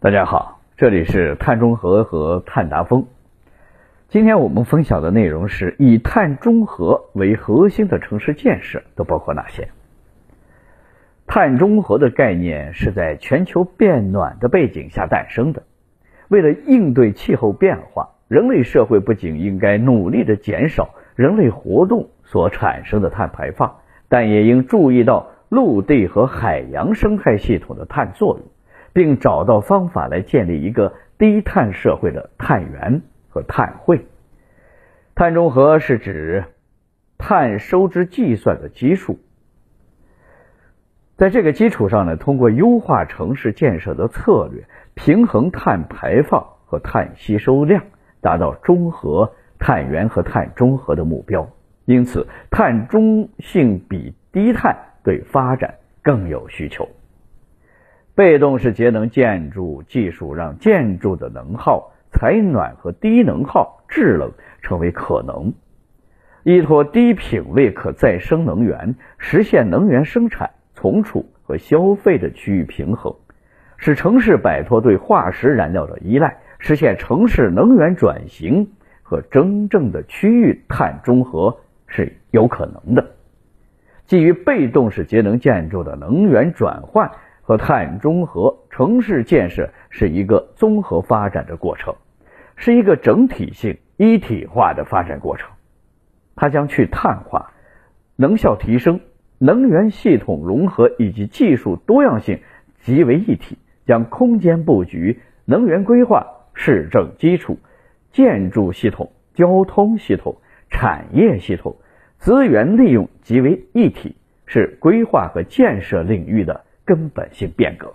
大家好，这里是碳中和和碳达峰。今天我们分享的内容是以碳中和为核心的城市建设都包括哪些？碳中和的概念是在全球变暖的背景下诞生的。为了应对气候变化，人类社会不仅应该努力的减少人类活动所产生的碳排放，但也应注意到陆地和海洋生态系统的碳作用，并找到方法来建立一个低碳社会的碳源和碳汇。碳中和是指碳收支计算的基数。在这个基础上呢，通过优化城市建设的策略，平衡碳排放和碳吸收量，达到中和碳源和碳中和的目标。因此，碳中性比低碳对发展更有需求。被动式节能建筑技术让建筑的能耗、采暖和低能耗制冷成为可能，依托低品位可再生能源，实现能源生产。存储和消费的区域平衡，使城市摆脱对化石燃料的依赖，实现城市能源转型和真正的区域碳中和是有可能的。基于被动式节能建筑的能源转换和碳中和，城市建设是一个综合发展的过程，是一个整体性一体化的发展过程。它将去碳化，能效提升。能源系统融合以及技术多样性集为一体，将空间布局、能源规划、市政基础、建筑系统、交通系统、产业系统、资源利用集为一体，是规划和建设领域的根本性变革。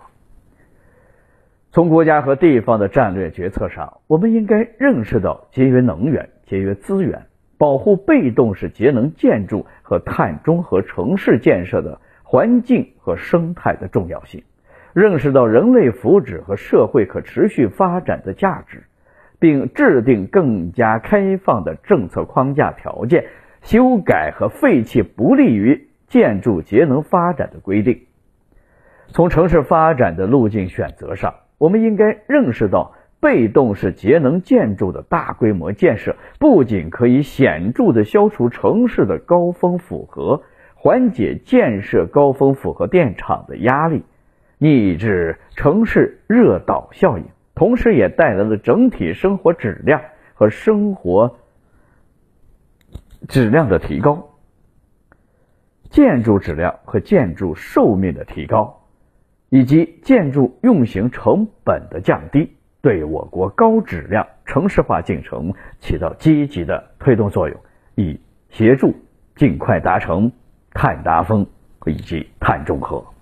从国家和地方的战略决策上，我们应该认识到节约能源、节约资源。保护被动式节能建筑和碳中和城市建设的环境和生态的重要性，认识到人类福祉和社会可持续发展的价值，并制定更加开放的政策框架条件，修改和废弃不利于建筑节能发展的规定。从城市发展的路径选择上，我们应该认识到。被动式节能建筑的大规模建设，不仅可以显著的消除城市的高峰负荷，缓解建设高峰负荷电厂的压力，抑制城市热岛效应，同时也带来了整体生活质量和生活质量的提高，建筑质量和建筑寿命的提高，以及建筑运行成本的降低。对我国高质量城市化进程起到积极的推动作用，以协助尽快达成碳达峰以及碳中和。